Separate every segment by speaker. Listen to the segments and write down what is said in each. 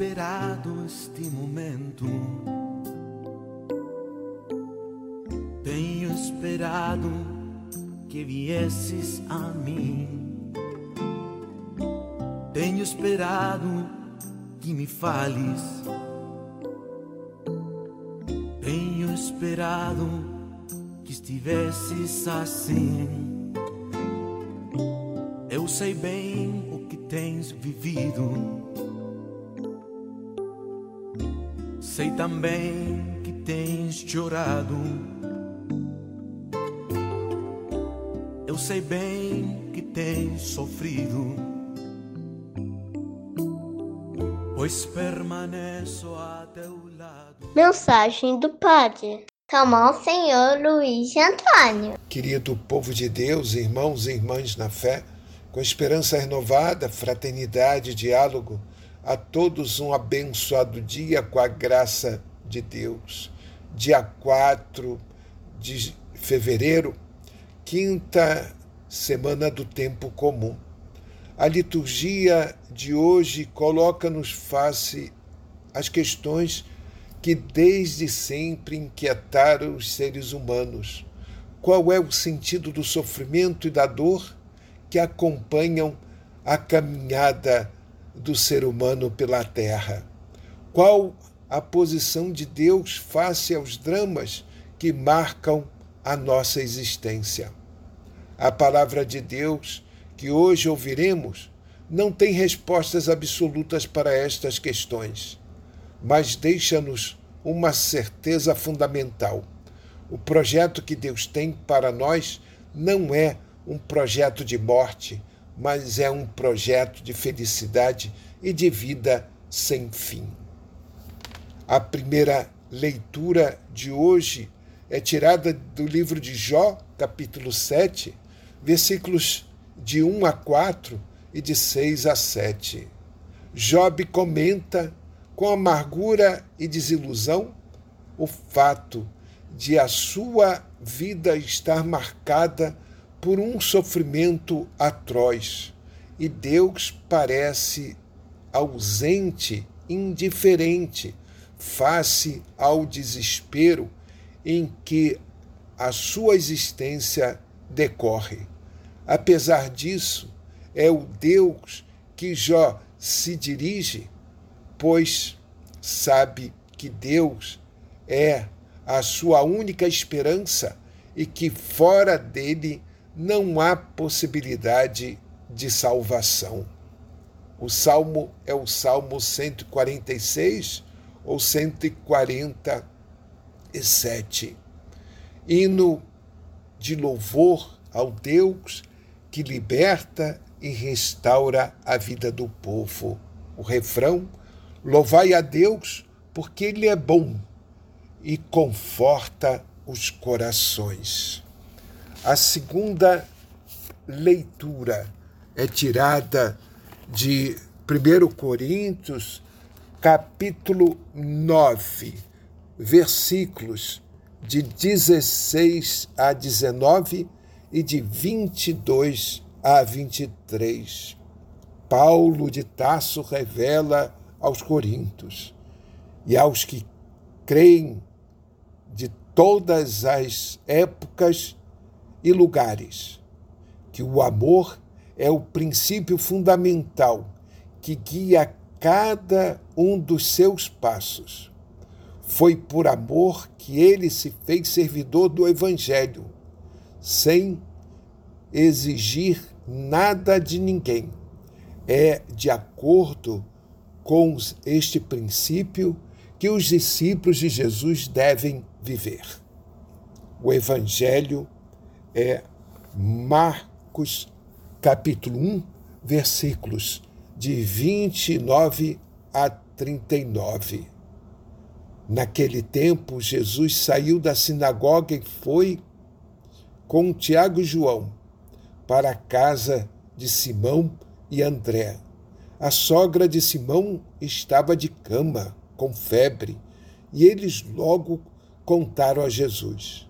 Speaker 1: esperado este momento. Tenho esperado que viesses a mim. Tenho esperado que me fales. Tenho esperado que estivesses assim. Eu sei bem o que tens vivido. Sei também que tens chorado. Eu sei bem que tens sofrido. Pois permaneço a teu lado.
Speaker 2: Mensagem do Padre Calmar o Senhor Luiz Antônio.
Speaker 3: Querido povo de Deus, irmãos e irmãs na fé, com esperança renovada, fraternidade e diálogo, a todos um abençoado dia com a graça de Deus. Dia 4 de fevereiro, quinta semana do tempo comum. A liturgia de hoje coloca-nos face as questões que desde sempre inquietaram os seres humanos. Qual é o sentido do sofrimento e da dor que acompanham a caminhada do ser humano pela terra? Qual a posição de Deus face aos dramas que marcam a nossa existência? A palavra de Deus que hoje ouviremos não tem respostas absolutas para estas questões, mas deixa-nos uma certeza fundamental. O projeto que Deus tem para nós não é um projeto de morte, mas é um projeto de felicidade e de vida sem fim. A primeira leitura de hoje é tirada do livro de Jó, capítulo 7, versículos de 1 a 4 e de 6 a 7. Job comenta com amargura e desilusão o fato de a sua vida estar marcada por um sofrimento atroz e Deus parece ausente, indiferente, face ao desespero em que a sua existência decorre. Apesar disso, é o Deus que Jó se dirige, pois sabe que Deus é a sua única esperança e que fora dele não há possibilidade de salvação. O salmo é o Salmo 146 ou 147. Hino de louvor ao Deus que liberta e restaura a vida do povo. O refrão: Louvai a Deus, porque Ele é bom e conforta os corações. A segunda leitura é tirada de 1 Coríntios, capítulo 9, versículos de 16 a 19 e de 22 a 23. Paulo de Tasso revela aos Coríntios e aos que creem de todas as épocas e lugares, que o amor é o princípio fundamental que guia cada um dos seus passos. Foi por amor que ele se fez servidor do Evangelho, sem exigir nada de ninguém. É de acordo com este princípio que os discípulos de Jesus devem viver. O Evangelho é Marcos, capítulo 1, versículos de 29 a 39. Naquele tempo, Jesus saiu da sinagoga e foi com Tiago e João para a casa de Simão e André. A sogra de Simão estava de cama, com febre, e eles logo contaram a Jesus.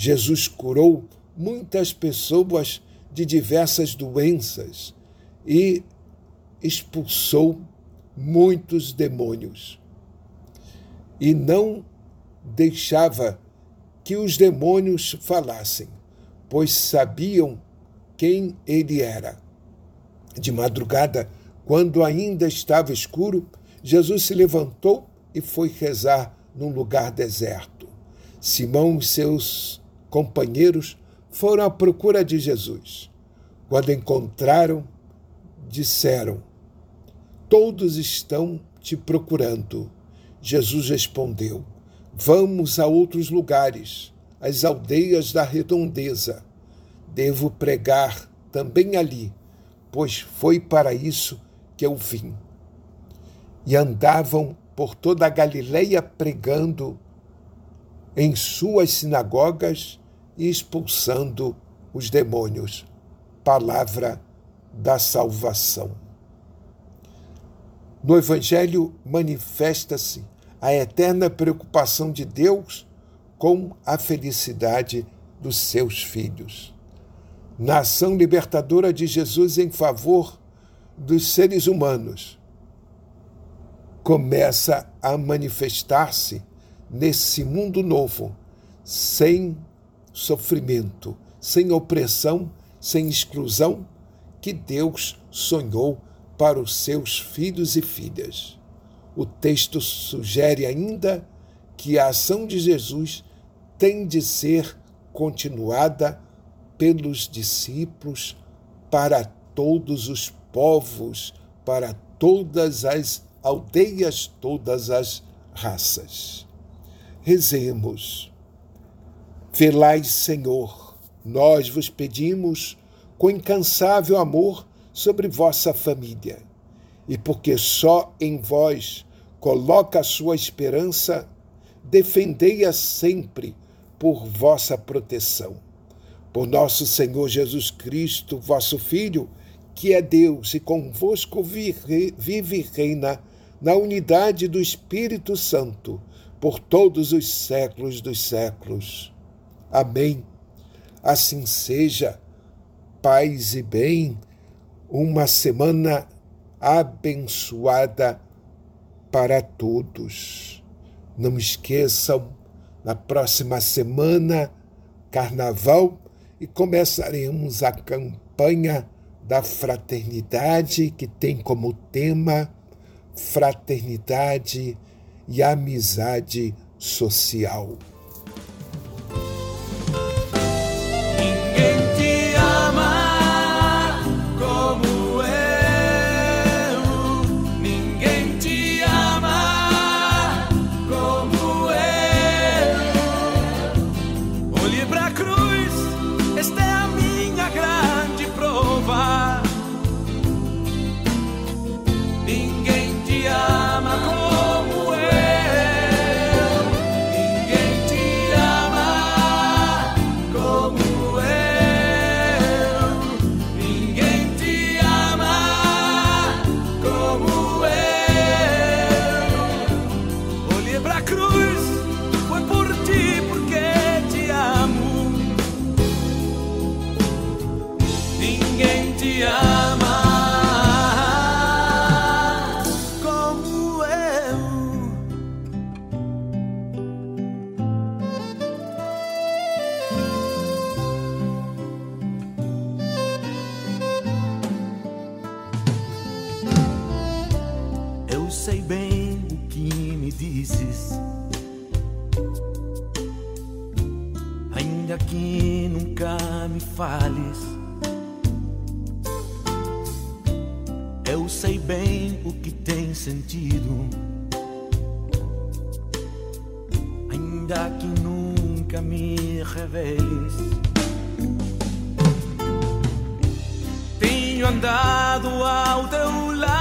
Speaker 3: Jesus curou muitas pessoas de diversas doenças e expulsou muitos demônios. E não deixava que os demônios falassem, pois sabiam quem ele era. De madrugada, quando ainda estava escuro, Jesus se levantou e foi rezar num lugar deserto. Simão e seus companheiros foram à procura de Jesus. Quando encontraram, disseram: Todos estão te procurando. Jesus respondeu: Vamos a outros lugares, às aldeias da redondeza. Devo pregar também ali, pois foi para isso que eu vim. E andavam por toda a Galileia pregando em suas sinagogas e expulsando os demônios. Palavra da salvação. No Evangelho manifesta-se a eterna preocupação de Deus com a felicidade dos seus filhos. Na ação libertadora de Jesus em favor dos seres humanos, começa a manifestar-se nesse mundo novo, sem sofrimento, sem opressão, sem exclusão, que Deus sonhou para os seus filhos e filhas. O texto sugere ainda que a ação de Jesus tem de ser continuada pelos discípulos para todos os povos, para todas as aldeias, todas as raças. Rezemos. Velai, Senhor, nós vos pedimos com incansável amor sobre vossa família, e porque só em vós coloca a sua esperança, defendei-a sempre por vossa proteção. Por nosso Senhor Jesus Cristo, vosso Filho, que é Deus e convosco vive e reina na unidade do Espírito Santo, por todos os séculos dos séculos. Amém. Assim seja, paz e bem, uma semana abençoada para todos. Não esqueçam, na próxima semana, carnaval, e começaremos a campanha da fraternidade, que tem como tema fraternidade e amizade social.
Speaker 1: Fales, eu sei bem o que tem sentido. Ainda que nunca me reveles. Tenho andado ao teu lado